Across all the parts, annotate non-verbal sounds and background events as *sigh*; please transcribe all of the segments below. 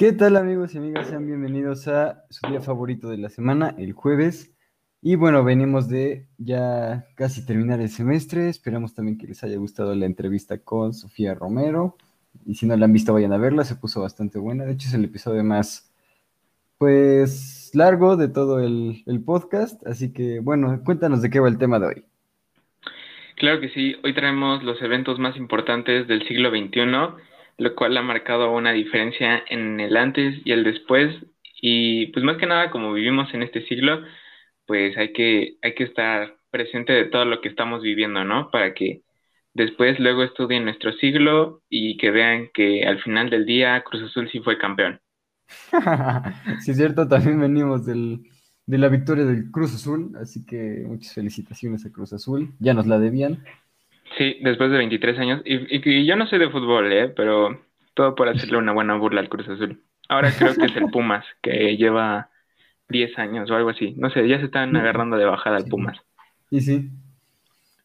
¿Qué tal amigos y amigas? Sean bienvenidos a su día favorito de la semana, el jueves. Y bueno, venimos de ya casi terminar el semestre. Esperamos también que les haya gustado la entrevista con Sofía Romero. Y si no la han visto, vayan a verla, se puso bastante buena. De hecho, es el episodio más, pues, largo de todo el, el podcast. Así que, bueno, cuéntanos de qué va el tema de hoy. Claro que sí, hoy traemos los eventos más importantes del siglo XXI lo cual ha marcado una diferencia en el antes y el después. Y pues más que nada, como vivimos en este siglo, pues hay que, hay que estar presente de todo lo que estamos viviendo, ¿no? Para que después luego estudien nuestro siglo y que vean que al final del día Cruz Azul sí fue campeón. *laughs* sí, es cierto, también venimos del, de la victoria del Cruz Azul, así que muchas felicitaciones a Cruz Azul, ya nos la debían. Sí, después de 23 años. Y, yo no sé de fútbol, ¿eh? Pero todo por hacerle una buena burla al Cruz Azul. Ahora creo que es el Pumas, *laughs* que lleva 10 años o algo así. No sé, ya se están agarrando de bajada al Pumas. Sí, sí.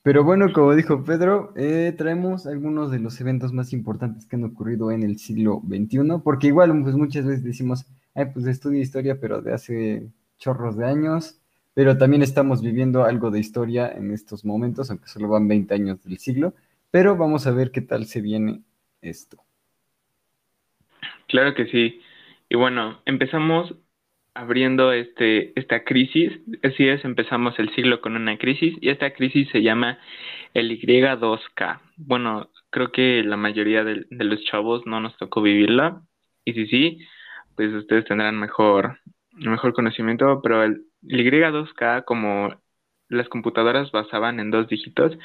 Pero bueno, como dijo Pedro, eh, traemos algunos de los eventos más importantes que han ocurrido en el siglo XXI, porque igual pues muchas veces decimos, ay, pues estudia historia, pero de hace chorros de años pero también estamos viviendo algo de historia en estos momentos, aunque solo van 20 años del siglo, pero vamos a ver qué tal se viene esto. Claro que sí. Y bueno, empezamos abriendo este, esta crisis, así es, empezamos el siglo con una crisis y esta crisis se llama el Y2K. Bueno, creo que la mayoría de, los chavos no nos tocó vivirla y si sí, pues ustedes tendrán mejor, mejor conocimiento, pero el, el Y2K como las computadoras basaban en dos dígitos,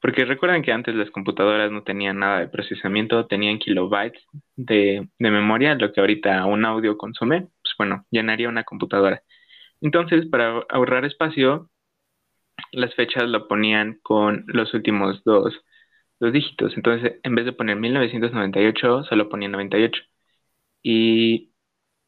porque recuerdan que antes las computadoras no tenían nada de procesamiento, tenían kilobytes de, memoria, lo que ahorita un audio consume, pues bueno, llenaría una computadora. Entonces, para ahorrar espacio, las fechas lo ponían con los últimos dos, dos dígitos. Entonces, en vez de poner 1998, solo ponía 98. Y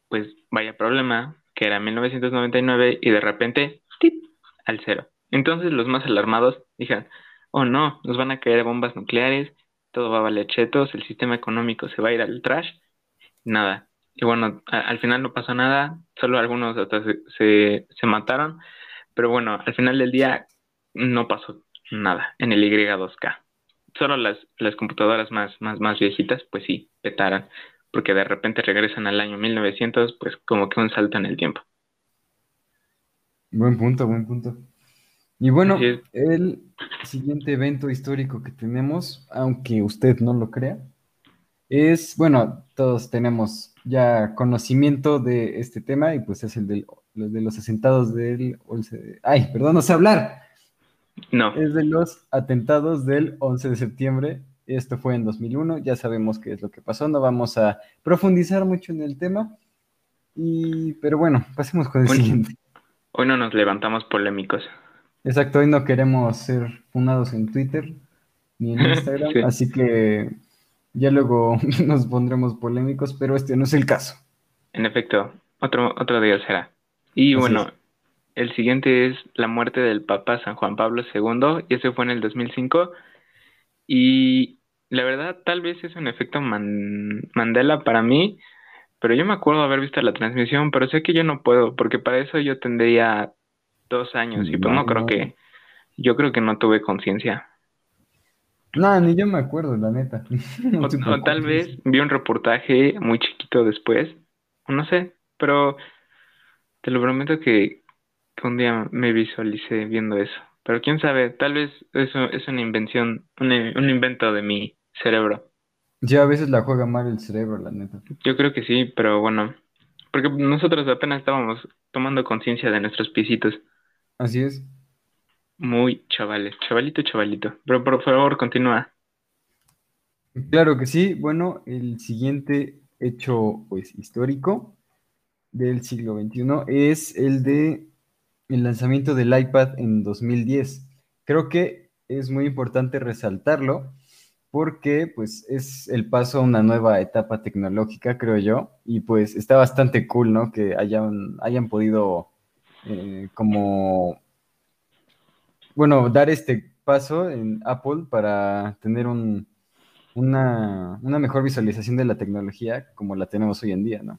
pues vaya problema, que era 1999 y de repente, ¡tip! al cero. Entonces los más alarmados dijeron, oh no, nos van a caer bombas nucleares, todo va a valer chetos, el sistema económico se va a ir al trash, nada. Y bueno, al final no pasó nada, solo algunos hasta se, se, mataron, pero bueno, al final del día no pasó nada en el Y2K. Solo las, las computadoras más, más, más viejitas, pues sí, petaron porque de repente regresan al año 1900, pues como que un salto en el tiempo. Buen punto, buen punto. Y bueno, el siguiente evento histórico que tenemos, aunque usted no lo crea, es, bueno, todos tenemos ya conocimiento de este tema y pues es el de los asentados del 11 de... Ay, perdón, no sé hablar. No. Es de los atentados del 11 de septiembre esto fue en 2001, ya sabemos qué es lo que pasó, no vamos a profundizar mucho en el tema. Y, pero bueno, pasemos con el siguiente. Hoy no nos levantamos polémicos. Exacto, hoy no queremos ser fundados en Twitter ni en *laughs* Instagram, así que ya luego *laughs* nos pondremos polémicos, pero este no es el caso. En efecto, otro, otro día será. Y bueno, el siguiente es la muerte del Papa San Juan Pablo II, y ese fue en el 2005. Y la verdad, tal vez es un efecto Mandela para mí, pero yo me acuerdo haber visto la transmisión, pero sé que yo no puedo, porque para eso yo tendría dos años y pues no, creo que, yo creo que no tuve conciencia. No, ni yo me acuerdo, la neta. *laughs* o, tal vez vi un reportaje muy chiquito después, no sé, pero te lo prometo que, que un día me visualicé viendo eso. Pero quién sabe, tal vez eso es una invención, un, un invento de mi cerebro. Ya a veces la juega mal el cerebro, la neta. Yo creo que sí, pero bueno, porque nosotros apenas estábamos tomando conciencia de nuestros pisitos. Así es. Muy chavales, chavalito, chavalito. Pero por favor, continúa. Claro que sí. Bueno, el siguiente hecho pues histórico del siglo XXI es el de el lanzamiento del iPad en 2010. Creo que es muy importante resaltarlo porque pues es el paso a una nueva etapa tecnológica, creo yo, y pues está bastante cool, ¿no? Que hayan, hayan podido eh, como, bueno, dar este paso en Apple para tener un, una, una, mejor visualización de la tecnología como la tenemos hoy en día, ¿no?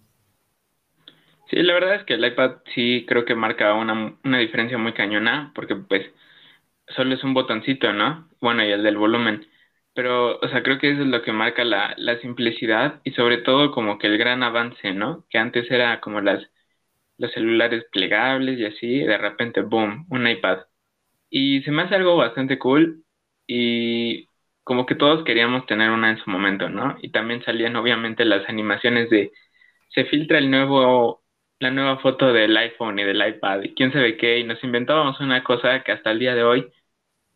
Sí, la verdad es que el iPad sí creo que marca una, una diferencia muy cañona, porque pues solo es un botoncito, ¿no? Bueno, y el del volumen. Pero, o sea, creo que eso es lo que marca la, la simplicidad y sobre todo como que el gran avance, ¿no? Que antes era como las los celulares plegables y así, de repente, boom, un iPad. Y se me hace algo bastante cool y como que todos queríamos tener una en su momento, ¿no? Y también salían obviamente las animaciones de se filtra el nuevo la nueva foto del iPhone y del iPad y quién sabe qué y nos inventábamos una cosa que hasta el día de hoy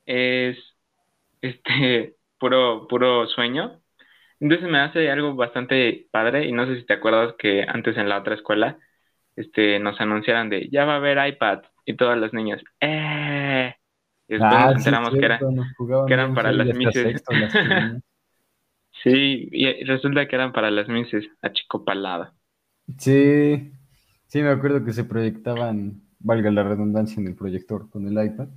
es este *laughs* puro puro sueño. Entonces me hace algo bastante padre y no sé si te acuerdas que antes en la otra escuela este, nos anunciaran de ya va a haber iPad y todas las niñas, ¡eh! Y después Ah, nos sí, enteramos que, cierto, jugaban que eran para las mises. *laughs* sí, y resulta que eran para las mises, a chico palada. Sí, sí, me acuerdo que se proyectaban, valga la redundancia, en el proyector con el iPad.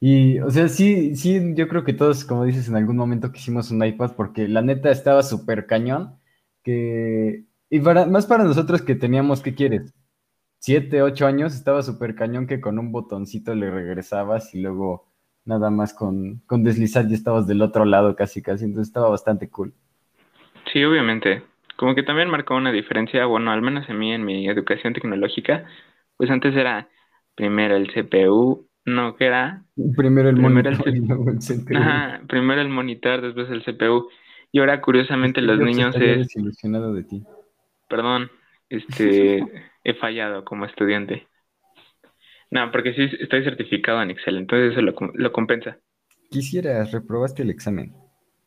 Y, o sea, sí, sí, yo creo que todos, como dices, en algún momento quisimos un iPad porque la neta estaba súper cañón, que, y para, más para nosotros que teníamos, ¿qué quieres? Siete, ocho años, estaba súper cañón que con un botoncito le regresabas y luego nada más con, con deslizar ya estabas del otro lado casi, casi, entonces estaba bastante cool. Sí, obviamente. Como que también marcó una diferencia, bueno, al menos en mí, en mi educación tecnológica, pues antes era primero el CPU, no, que era Primero el Primero el *laughs* monitor luego el CPU. Ajá, primero el monitor, después el CPU. Y ahora, curiosamente, los niños es, desilusionado de ti. perdón, este, *laughs* he fallado como estudiante. No, porque sí estoy certificado en Excel, entonces eso lo, lo compensa. Quisieras, reprobaste el examen.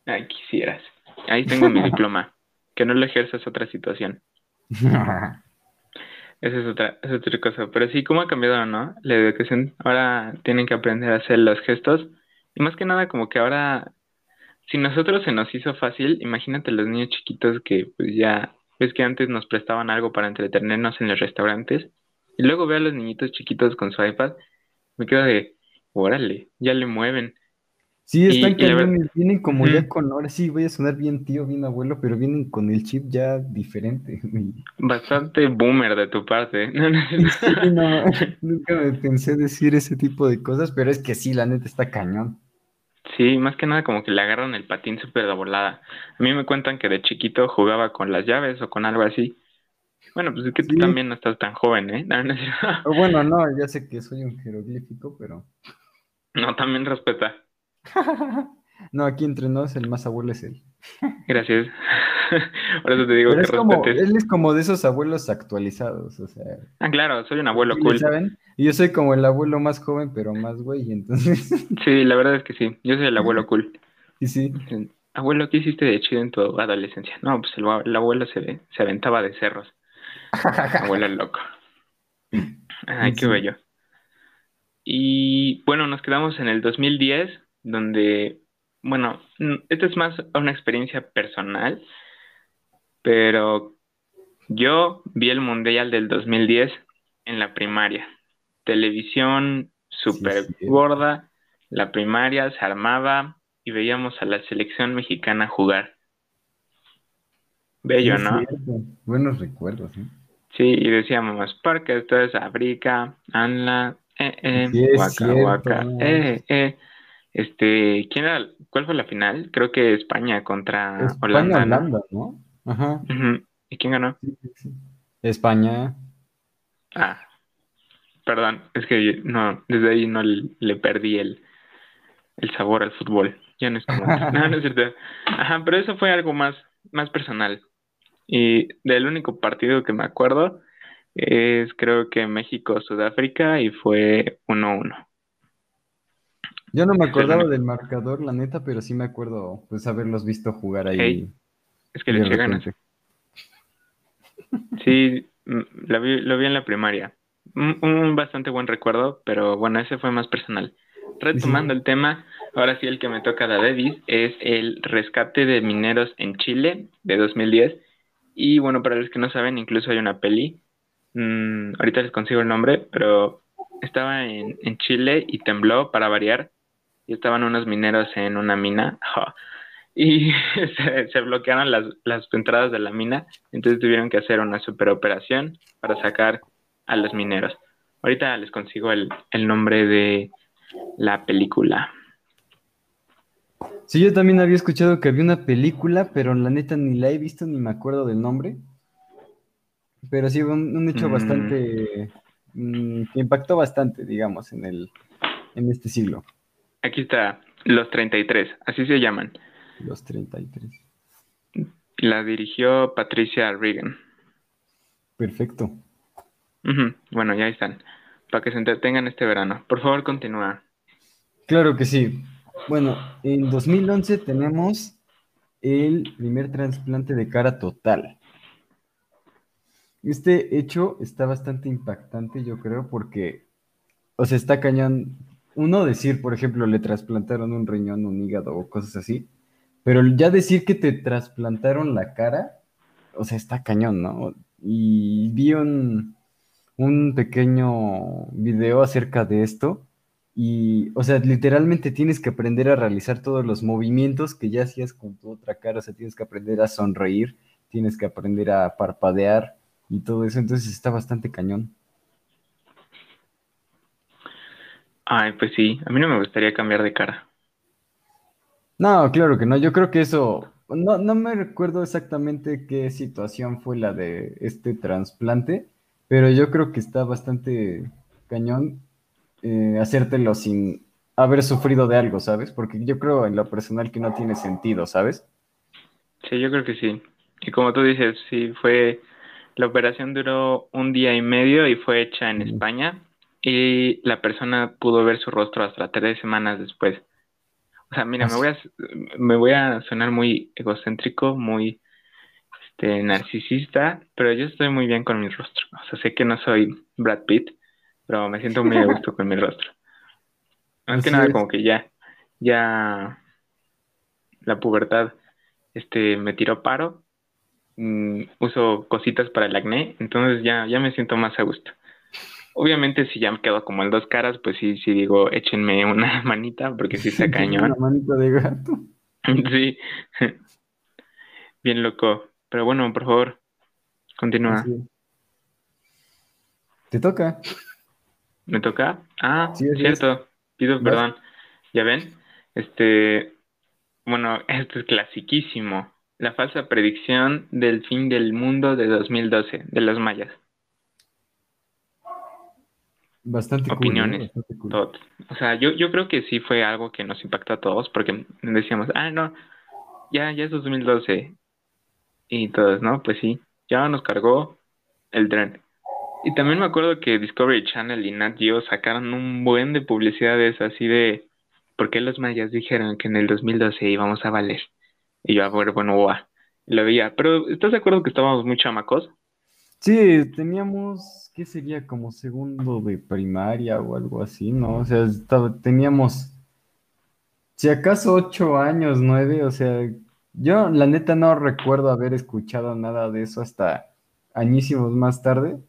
Ay, quisieras. Ahí tengo mi *laughs* diploma. Que no lo ejerzas es otra situación. *laughs* Esa es otra, es otra cosa. Pero sí, ¿cómo ha cambiado, no? La educación. Ahora tienen que aprender a hacer los gestos. Y más que nada, como que ahora, si nosotros se nos hizo fácil, imagínate los niños chiquitos que pues ya, ves que antes nos prestaban algo para entretenernos en los restaurantes. Y luego veo a los niñitos chiquitos con su iPad. Me quedo de, órale, ya le mueven. Sí, están y cañones, vienen como ya con, ahora sí voy a sonar bien tío, bien abuelo, pero vienen con el chip ya diferente. *laughs* Bastante boomer de tu parte. *laughs* No, no, no. Sí, *laughs* no, nunca me pensé decir ese tipo de cosas, pero es que sí, la neta está cañón. Sí, más que nada como que le agarran el patín súper de volada. A mí me cuentan que de chiquito jugaba con las llaves o con algo así. Bueno, pues es que tú también no estás tan joven, ¿eh? No, bueno, no, ya sé que soy un jeroglífico, pero... No, también respeta. No, aquí entre nos el más abuelo es él. Gracias. *laughs* Por eso te digo Pero que es como, respetes. él es como de esos abuelos actualizados, o sea... Ah, claro, soy un abuelo ¿sí le cool. saben? Y yo soy como el abuelo más joven, pero más güey, entonces... *laughs* Sí, la verdad es que sí. Yo soy el abuelo cool. Y sí, Abuelo, ¿qué hiciste de chido en tu adolescencia? No, pues el, abue- el abuelo se, se aventaba de cerros. *laughs* Abuelo loco. Ay, qué bello. Y bueno, nos quedamos en el 2010, donde, bueno, esto es más una experiencia personal, pero yo vi el Mundial del 2010 en la primaria. Televisión súper Sí, sí. gorda, la primaria se armaba y veíamos a la selección mexicana jugar. Bello, Sí, ¿no? Buenos recuerdos, ¿eh? Sí, y decíamos, porque esto es África, Anla, eh, eh, cierto. Waka, eh, eh. Este, ¿quién era, cuál fue la final? Creo que España contra España, Holanda. Holanda, ¿no? Ajá. ¿Y quién ganó? sí, sí, sí. España. Ah, perdón, es que no, desde ahí no le, le perdí el, el sabor al fútbol. Ya no es como, *laughs* no, no es cierto. Ajá, pero eso fue algo más, más personal. Y del único partido que me acuerdo es creo que México-Sudáfrica y fue 1-1. Yo no me acordaba del marcador, la neta, pero sí me acuerdo pues haberlos visto jugar ahí. Es que de le eché ganas. repente. Sí, mm, lo vi, lo vi en la primaria. Un, un bastante buen recuerdo, pero bueno, ese fue más personal. Retomando el tema, ahora sí el que me toca de Davis es el rescate de mineros en Chile de 2010. Y bueno, para los que no saben, incluso hay una peli. Mm, ahorita les consigo el nombre, pero estaba en, en Chile y tembló para variar. Y estaban unos mineros en una mina. Y *laughs* se, bloquearon las, las, entradas de la mina, entonces tuvieron que hacer una superoperación para sacar a los mineros. Ahorita les consigo el, el nombre de la película. Sí, yo también había escuchado que había una película, pero la neta ni la he visto ni me acuerdo del nombre. Pero sí, un, un hecho mm. bastante. Mm, que impactó bastante, digamos, en, el, en este siglo. Aquí está, Los 33, así se llaman. Los 33. La dirigió Patricia Regan. Perfecto. Bueno, ya están. Para que se entretengan este verano. Por favor, continúa. Claro que sí. Bueno, en 2011 tenemos el primer trasplante de cara total. Este hecho está bastante impactante, yo creo, porque, o sea, está cañón. Uno decir, por ejemplo, le trasplantaron un riñón, un hígado o cosas así, pero ya decir que te trasplantaron la cara, o sea, está cañón, ¿no? Y vi un, un pequeño video acerca de esto y, o sea, literalmente tienes que aprender a realizar todos los movimientos que ya hacías con tu otra cara, o sea, tienes que aprender a sonreír, tienes que aprender a parpadear y todo eso, entonces está bastante cañón. Ay, pues sí, a mí no me gustaría cambiar de cara. No, claro que no, yo creo que eso, no, no me recuerdo exactamente qué situación fue la de este trasplante, pero yo creo que está bastante cañón eh, hacértelo sin haber sufrido de algo, ¿sabes? Porque yo creo en lo personal que no tiene sentido, ¿sabes? Sí, yo creo que sí. Y como tú dices, sí, fue, la operación duró un día y medio y fue hecha en España y la persona pudo ver su rostro hasta tres semanas después. O sea, mira, me voy a, me voy a sonar muy egocéntrico, muy este, narcisista, pero yo estoy muy bien con mi rostro. O sea, sé que no soy Brad Pitt, pero me siento muy a *laughs* gusto con mi rostro. Más que nada, como que ya, ya la pubertad este, me tiró paro. Mm, uso cositas para el acné, entonces ya, ya me siento más a gusto. Obviamente, si ya me quedo como en dos caras, pues sí, sí digo, échenme *laughs* una manita, porque sí está *laughs* cañón. una manita de gato. *laughs* sí. Bien loco. Pero bueno, por favor, continúa. Te toca. ¿Me toca? Ah, cierto. Pido perdón. ¿Ya ven? Este, bueno, esto es clasiquísimo. La falsa predicción del fin del mundo de 2012, de los mayas. Bastante opiniones. O sea, yo, yo creo que sí fue algo que nos impactó a todos porque decíamos, ah, no, ya, ya es 2012. Y todos, ¿no? Pues sí, ya nos cargó el tren. Y también me acuerdo que Discovery Channel y Nat Geo sacaron un buen de publicidades así de ¿por qué los mayas dijeron que en el 2012 íbamos a valer? Y yo, a ver, bueno, guau, lo veía. Pero, ¿estás de acuerdo que estábamos muy chamacos? Sí, teníamos, ¿qué sería? Como segundo de primaria o algo así, ¿no? O sea, teníamos, si acaso ocho años, nueve, o sea, yo la neta no recuerdo haber escuchado nada de eso hasta añísimos más tarde.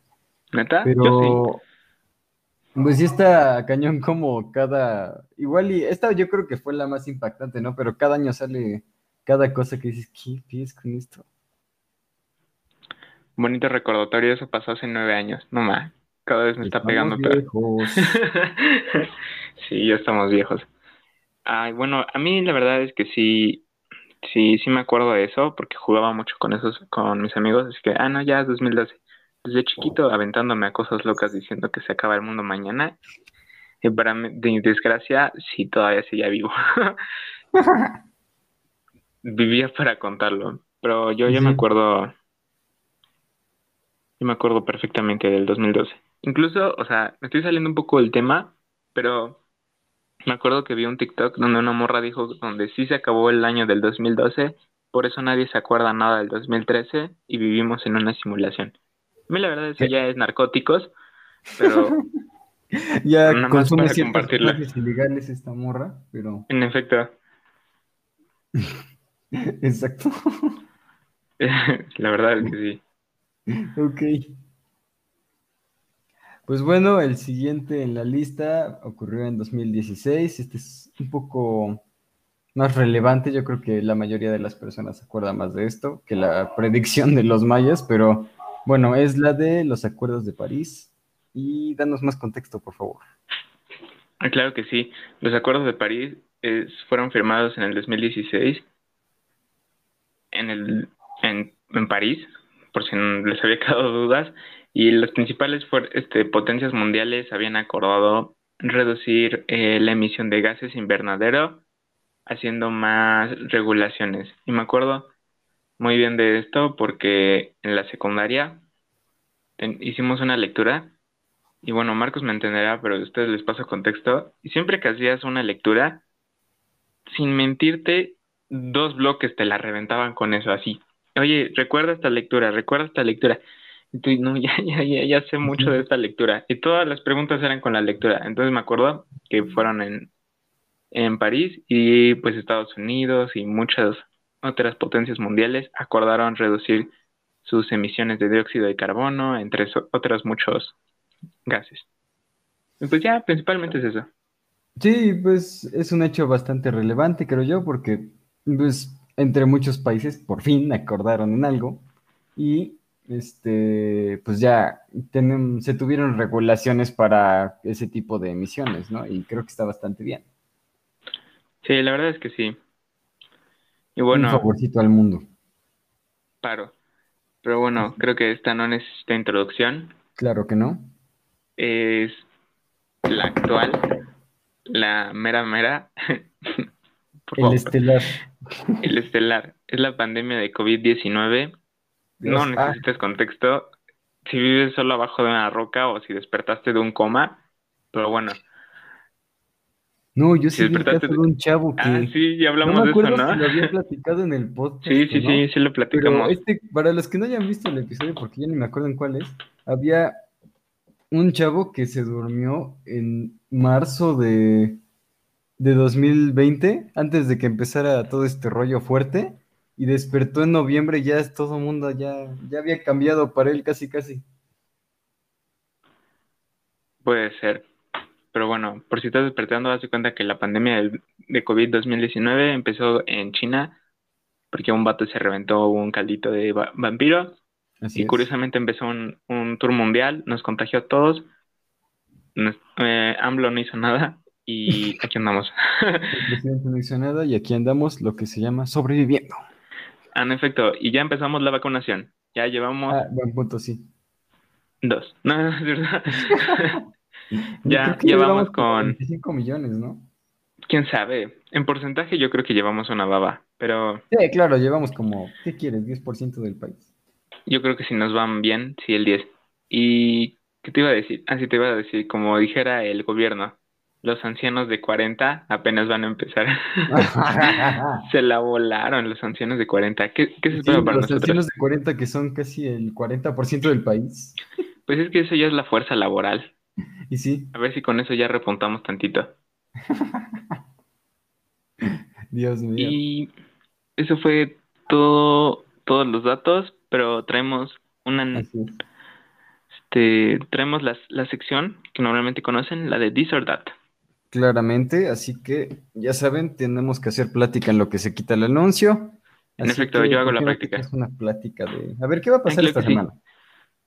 ¿Neta? Pero, pues sí está cañón como cada, igual y esta yo creo que fue la más impactante, ¿no? Pero cada año sale cada cosa que dices, ¿qué pides con esto? Bonito recordatorio, eso pasó hace nueve años, no más, cada vez me está pegando viejos. *laughs* sí, ya estamos viejos. Ay, bueno, a mí la verdad es que sí, sí, sí me acuerdo de eso, porque jugaba mucho con esos, con mis amigos, así que, ah, no, ya es 2012 desde chiquito aventándome a cosas locas diciendo que se acaba el mundo mañana. Y para mi desgracia, sí, todavía seguía vivo. *laughs* Vivía para contarlo. Pero yo ya me acuerdo. Yo me acuerdo perfectamente del 2012. Incluso, o sea, me estoy saliendo un poco del tema, pero me acuerdo que vi un TikTok donde una morra dijo donde sí se acabó el año del 2012, por eso nadie se acuerda nada del 2013 y vivimos en una simulación. A mí la verdad es que ya es narcóticos, pero... *laughs* ya consume ciertas sustancias ilegales esta morra, pero... *laughs* En efecto. Exacto. *laughs* la verdad es que sí. *laughs* Ok. Pues bueno, el siguiente en la lista ocurrió en 2016. Este es un poco más relevante. Yo creo que la mayoría de las personas se acuerdan más de esto que la predicción de los mayas, pero bueno, es la de los acuerdos de París. Y danos más contexto, por favor. Ah, claro que sí. Los acuerdos de París fueron firmados en el 2016 en, el, en, en París, por si les había *laughs* quedado dudas, y las principales este, potencias mundiales habían acordado reducir eh, la emisión de gases invernadero haciendo más regulaciones. Y me acuerdo muy bien de esto porque en la secundaria hicimos una lectura y bueno, Marcos me entenderá, pero a ustedes les paso contexto. Y siempre que hacías una lectura, sin mentirte, dos bloques te la reventaban con eso así. Oye, recuerda esta lectura, recuerda esta lectura. Y tú, no, *laughs* ya, ya, ya, ya sé mucho de esta lectura. Y todas las preguntas eran con la lectura. Entonces me acuerdo que fueron en, en París y pues Estados Unidos y muchas otras potencias mundiales acordaron reducir sus emisiones de dióxido de carbono, entre otros muchos gases. Y pues ya, principalmente es eso. Sí, pues es un hecho bastante relevante, creo yo, porque pues entre muchos países por fin acordaron en algo y este pues ya se tuvieron regulaciones para ese tipo de emisiones, ¿no? Y creo que está bastante bien. Sí, la verdad es que sí. Y bueno, un favorcito al mundo. Paro. Pero bueno, creo que esta no necesita introducción. Claro que no. Es la actual, la mera mera. *laughs* el estelar. El estelar. Es la pandemia de COVID-19. No ah. necesitas contexto. Si vives solo abajo de una roca o si despertaste de un coma. Pero bueno, no, yo sí vi el caso de un chavo que... Ah, sí, ya hablamos de eso, ¿no? Si lo había platicado en el podcast. Sí, sí, sí, sí lo platicamos. Pero este, para los que no hayan visto el episodio, porque ya ni me acuerdo en cuál es, había un chavo que se durmió en marzo de, de 2020, antes de que empezara todo este rollo fuerte, y despertó en noviembre, ya es todo mundo, ya, ya había cambiado para él casi, casi. Puede ser. Pero bueno, por si estás despertando, haz de cuenta que la pandemia de COVID 2019 empezó en China porque un vato se reventó un caldito de vampiro. y curiosamente empezó un, tour mundial, nos contagió a todos. eh, AMLO no hizo nada y *laughs* aquí andamos. El *laughs* presidente no hizo nada y aquí andamos lo que se llama sobreviviendo. Ah, en efecto, y ya empezamos la vacunación. Ya llevamos. Ah, buen punto, sí. Dos. No, es verdad. *laughs* ya llevamos con 25 millones, ¿no? Quién sabe. En porcentaje yo creo que llevamos una baba, pero Sí, claro, llevamos como ¿qué quieres? 10% del país. Yo creo que si nos van bien, sí el 10. Y ¿qué te iba a decir? Ah, sí te iba a decir, como dijera el gobierno, los ancianos de 40 apenas van a empezar. *laughs* se la volaron los ancianos de 40. ¿Qué, qué se espera para los ancianos de 40 que son casi el 40% del país. Pues es que eso ya es la fuerza laboral. Y sí. A ver si con eso ya repuntamos tantito. *laughs* Dios mío. Y eso fue todo, todos los datos, pero traemos una este traemos la, la sección que normalmente conocen, la de this or that. Claramente, así que ya saben, tenemos que hacer plática en lo que se quita el anuncio. En efecto, yo hago la práctica. Es una plática de. A ver, ¿qué va a pasar esta semana?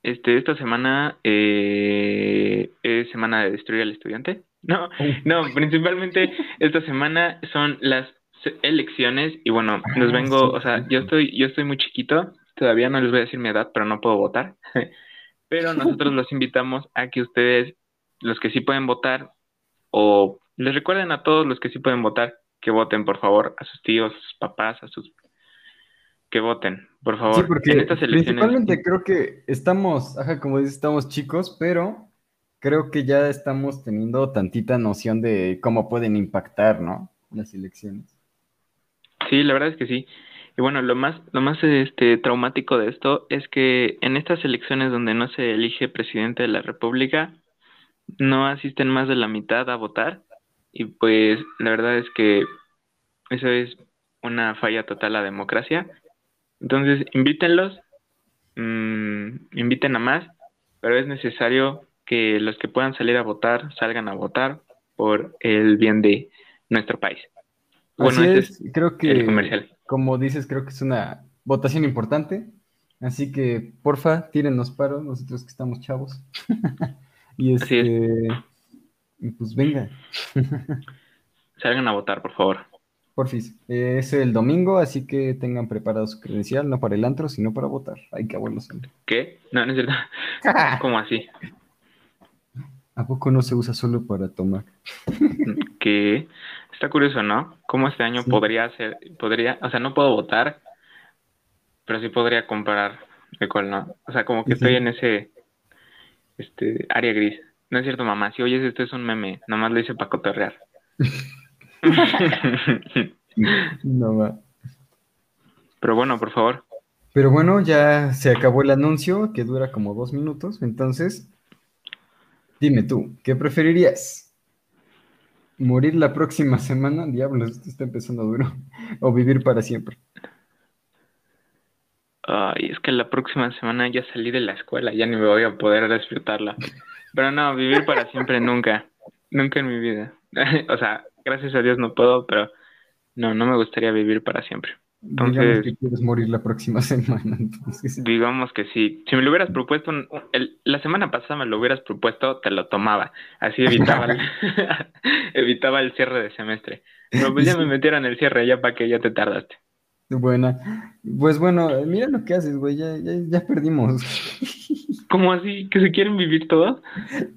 Este, esta semana eh, es semana de destruir al estudiante. *laughs* No, no, principalmente esta semana son las elecciones y bueno, ah, nos vengo, o sea, yo estoy, yo estoy muy chiquito, todavía no les voy a decir mi edad, pero no puedo votar. *laughs* pero nosotros *laughs* los invitamos a que ustedes, los que sí pueden votar, o les recuerden a todos los que sí pueden votar, que voten por favor a sus tíos, a sus papás, a sus que voten, por favor. Sí, porque principalmente creo que estamos, ajá, como dices, estamos chicos, pero creo que ya estamos teniendo tantita noción de cómo pueden impactar, ¿no? Las elecciones. Sí, la verdad es que sí. Y bueno, lo más, lo más este, traumático de esto es que en estas elecciones donde no se elige presidente de la República, no asisten más de la mitad a votar. Y pues la verdad es que eso es una falla total a la democracia. Entonces, invítenlos, mmm, inviten a más, pero es necesario que los que puedan salir a votar salgan a votar por el bien de nuestro país. Así Bueno, ese es, es creo el que, comercial. como dices, creo que es una votación importante. Así que, porfa, tírennos paro, nosotros que estamos chavos. *laughs* Y Así es. este, y pues venga, *laughs* Salgan a votar, por favor. porfis. Eh, es el domingo, así que tengan preparado su credencial, no para el antro, sino para votar. Hay que abuelos. ¿Qué? No, no es cierto. *laughs* ¿Cómo así? ¿A poco no se usa solo para tomar? *laughs* Que está curioso, ¿no? ¿Cómo este año Sí. podría ser, podría, o sea, no puedo votar, pero sí podría comprar alcohol, ¿no? O sea, como que Sí, sí. estoy en ese, este, área gris. No es cierto, mamá. Si oyes esto es un meme, nomás lo hice para cotorrear. *laughs* No va. pero bueno, por favor. Pero bueno, ya se acabó el anuncio, que dura como dos minutos. Entonces, dime tú, ¿qué preferirías? ¿Morir la próxima semana? Diablos, esto está empezando duro. *laughs* ¿O vivir para siempre? Ay, es que la próxima semana ya salí de la escuela, ya ni me voy a poder disfrutarla. Pero no, vivir para siempre nunca, nunca en mi vida. *laughs* o sea, gracias a Dios no puedo, pero no, no me gustaría vivir para siempre. Digamos Entonces, que quieres morir la próxima *laughs* semana, entonces. digamos que sí. Si me lo hubieras propuesto, el- la semana pasada me lo hubieras propuesto, te lo tomaba. Así evitaba el, *laughs* evitaba el cierre de semestre. Pero pues ya me metieron el cierre, ya para que ya te tardaste. Buena. Pues bueno, mira lo que haces, güey, ya, ya, ya perdimos. *laughs* ¿Cómo así? ¿Que se quieren vivir todos?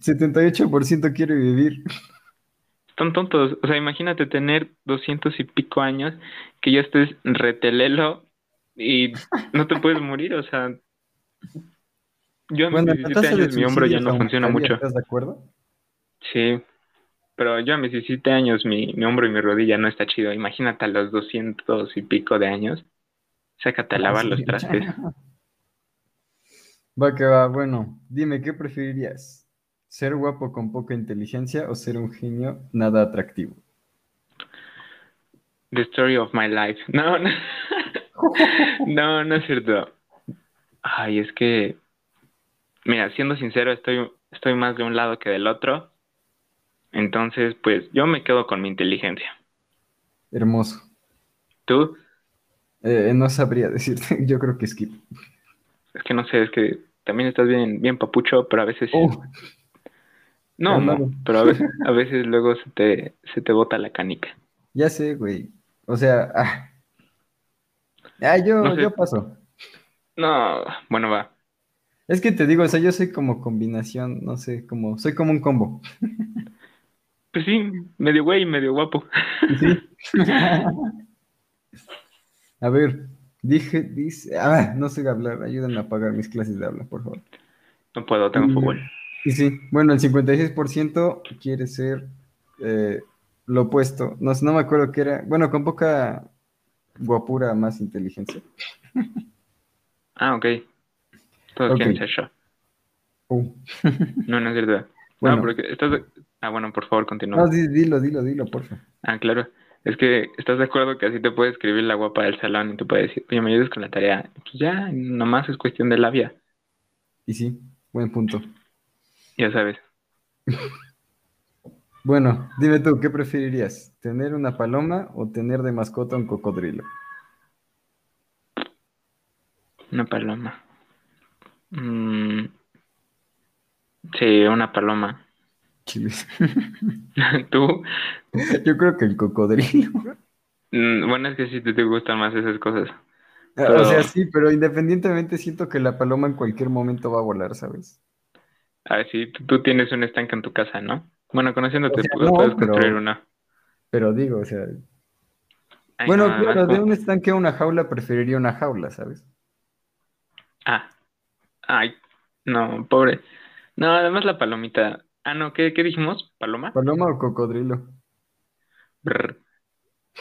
78% quiere vivir. Están tontos. O sea, imagínate tener doscientos y pico años, que ya estés retelelo y no te puedes morir. O sea, yo a mis Bueno, la 17 tasa de años mi hombro ya no funciona mucho. ¿Estás de acuerdo? Sí, pero yo a mis 17 años mi, mi hombro y mi rodilla no está chido. Imagínate a los doscientos y pico de años. Sácate a lavar Ah, los sí. trastes. Va que va, bueno, dime, ¿qué preferirías? ¿Ser guapo con poca inteligencia o ser un genio nada atractivo? The story of my life. No, no. *laughs* No, no es cierto. Ay, es que, mira, siendo sincero, estoy, estoy más de un lado que del otro. Entonces, pues yo me quedo con mi inteligencia. Hermoso. ¿Tú? Eh, no sabría *laughs* decirte, yo creo que skip. Es que no sé, es que también estás bien, bien papucho, pero a veces... Oh, no, no, pero a veces, a veces luego se te, se te bota la canica. ya sé, güey. O sea, ah. Ah, yo, No sé. yo paso. No, bueno, va. Es que te digo, o sea, yo soy como combinación, no sé, como, soy como un combo. *laughs* Pues sí, medio güey y medio guapo. Sí. *laughs* A ver, dije, dice, ah, no sé hablar, ayúdenme a pagar mis clases de habla, por favor. No puedo, tengo Mm. fútbol. Y sí, bueno, el 56% quiere ser eh, lo opuesto. No, no me acuerdo qué era. Bueno, con poca guapura, más inteligencia. *laughs* Ah, ok. Todos Ok. quieren ser yo. Uh. No, no es verdad. Bueno. No, porque estás... Ah, bueno, por favor, continúa. No, di- dilo, dilo, dilo, porfa. Ah, claro. Es que estás de acuerdo que así te puede escribir la guapa del salón y te puede decir, oye, me ayudas con la tarea. Pues ya, nomás es cuestión de labia, Y sí, buen punto. ya sabes. *laughs* Bueno, dime tú, ¿qué preferirías? ¿Tener una paloma o tener de mascota un cocodrilo? Una paloma. Mm, sí, una paloma. Chiles. *laughs* ¿Tú? Yo creo que el cocodrilo. Mm, bueno, es que sí te, te gustan más esas cosas. O Pero- sea, sí, pero independientemente siento que la paloma en cualquier momento va a volar, ¿sabes? A ver, sí, tú, tú tienes un estanque en tu casa, ¿no? Bueno, conociéndote, O sea, pu- no, puedes pero- construir una. Pero digo, o sea, Ay, bueno, no, claro, de un estanque a una jaula preferiría una jaula, ¿sabes? Ah, ay, no, pobre. No, además la palomita. Ah, no, ¿qué, qué dijimos? ¿Paloma? ¿Paloma o cocodrilo? Brr.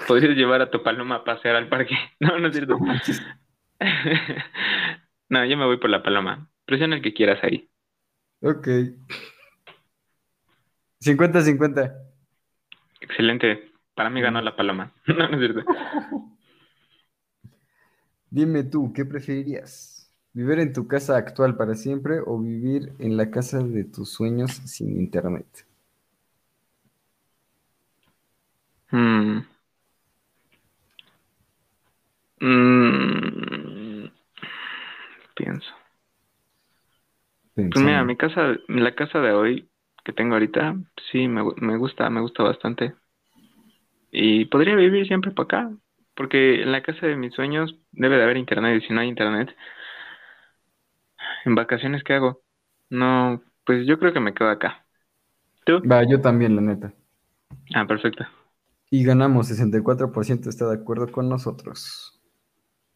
Podrías llevar a tu paloma a pasear al parque. *laughs* No, no es cierto. *laughs* No, yo me voy por la paloma. Presiona el que quieras ahí. Ok. 50-50. Excelente. Para mí ganó la paloma. *laughs* No, no es cierto. Dime tú, ¿qué preferirías? ¿Vivir en tu casa actual para siempre o vivir en la casa de tus sueños sin internet? Mm. Mm, pienso. Pues mira, mi casa, la casa de hoy que tengo ahorita, sí, me, me gusta, me gusta bastante. Y podría vivir siempre por acá, porque en la casa de mis sueños debe de haber internet y si no hay internet, en vacaciones, ¿qué hago? No, pues yo creo que me quedo acá. ¿Tú? Va, yo también, la neta. Ah, perfecto. Y ganamos, 64% está de acuerdo con nosotros.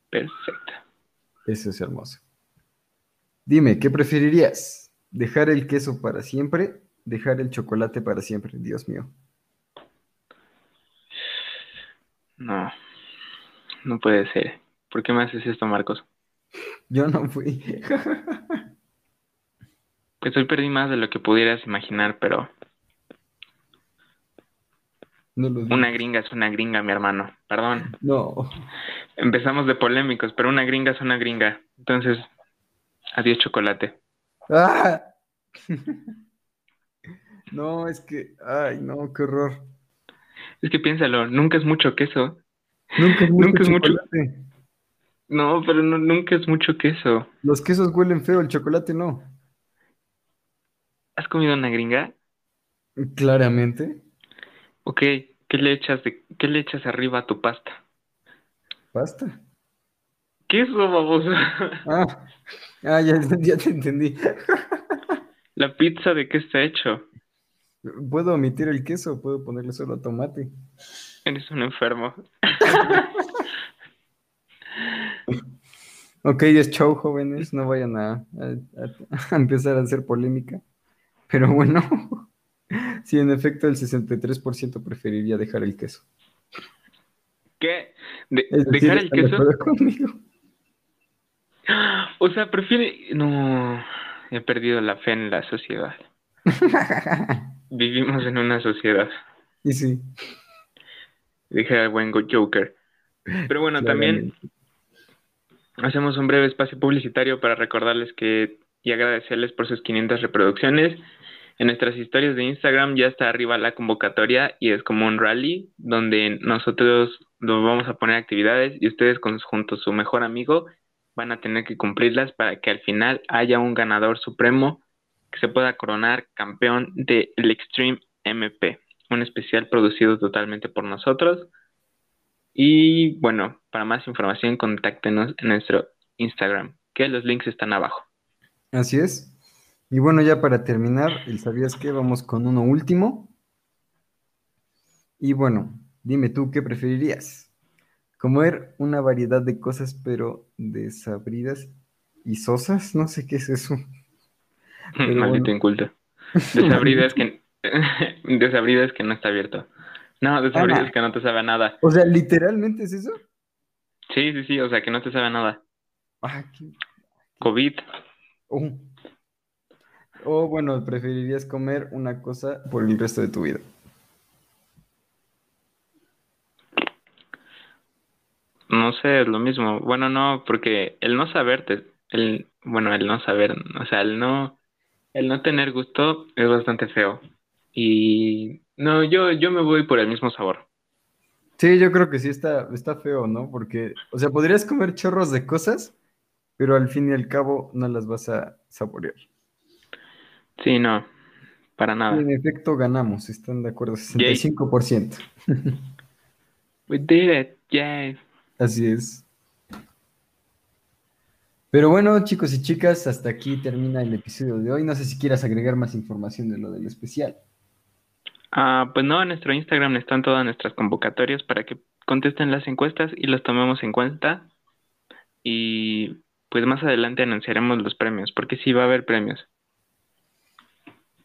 Perfecto. Eso es hermoso. Dime, ¿qué preferirías? ¿Dejar el queso para siempre? ¿Dejar el chocolate para siempre? Dios mío. No, no puede ser. ¿Por qué me haces esto, Marcos? Yo no fui. pues hoy perdí más de lo que pudieras imaginar, pero... una gringa es una gringa, mi hermano. Perdón. No. Empezamos de polémicos, pero una gringa es una gringa. Entonces, adiós chocolate. ¡Ah! *laughs* no, es que... Ay, no, qué horror. Es que piénsalo, nunca es mucho queso. Nunca es mucho No, pero nunca es mucho queso. Los quesos huelen feo, el chocolate no. ¿Has comido una gringa? Claramente. Ok, ¿qué le echas de, qué le echas arriba a tu pasta? ¿Pasta? Queso, baboso. Ah, ah ya, ya te entendí. *laughs* ¿La pizza de qué está hecho? Puedo omitir el queso, puedo ponerle solo tomate. Eres un enfermo. *laughs* ok, es show, jóvenes, no vayan a, *laughs* empezar a hacer polémica. Pero bueno, *laughs* sí, en efecto, el 63% preferiría dejar el queso. ¿Qué? ¿Dejar el queso? *gasps* O sea, prefiere. No, he perdido la fe en la sociedad. *laughs* Vivimos en una sociedad. Y sí. Dije al buen Joker. Pero bueno, también hacemos un breve espacio publicitario para recordarles que y agradecerles por sus 500 reproducciones. En nuestras historias de Instagram ya está arriba la convocatoria y es como un rally donde nosotros nos vamos a poner actividades y ustedes con junto a su mejor amigo van a tener que cumplirlas para que al final haya un ganador supremo que se pueda coronar campeón del Extreme MP, un especial producido totalmente por nosotros. Y bueno, para más información contáctenos en nuestro Instagram, que los links están abajo. Así es. Y bueno, ya para terminar, el sabías que vamos con uno último. Y bueno, dime tú qué preferirías. Comer una variedad de cosas pero desabridas y sosas, no sé qué es eso. *laughs* Maldito inculto. Desabridas que *laughs* desabridas que no está abierto. No, desabridas que no te sabe nada. O sea, literalmente es eso. Sí, sí, sí, o sea, que no te sabe nada. Ah, COVID. Oh. O bueno, preferirías comer una cosa por el resto de tu vida. No sé, es lo mismo. Bueno, no, porque el no saberte, el, bueno, el no saber, o sea, el no, el no tener gusto es bastante feo. Y no, yo, yo me voy por el mismo sabor. Sí, yo creo que sí está, está feo, ¿no? Porque, o sea, podrías comer chorros de cosas, pero al fin y al cabo no las vas a saborear. Sí, no, para nada. en efecto ganamos, están de acuerdo, 65%. We did it, yay. Así es. Pero bueno, chicos y chicas, hasta aquí termina el episodio de hoy. No sé si quieras agregar más información de lo del especial. Ah, pues no, en nuestro Instagram están todas nuestras convocatorias para que contesten las encuestas y las tomemos en cuenta. Y pues más adelante anunciaremos los premios, porque sí va a haber premios.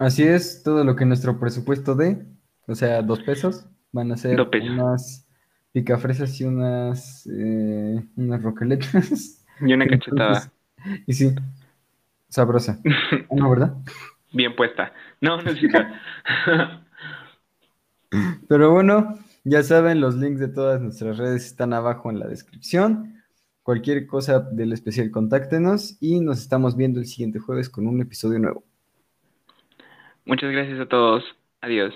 Así es, todo lo que nuestro presupuesto de, o sea, dos pesos, van a ser unas picafresas y unas, eh, unas roqueletas. Y una cachetada. y sí, sabrosa. *laughs* ¿No, verdad? Bien puesta. No, no *laughs* Pero bueno, ya saben, los links de todas nuestras redes están abajo en la descripción. Cualquier cosa del especial, contáctenos y nos estamos viendo el siguiente jueves con un episodio nuevo. Muchas gracias a todos. Adiós.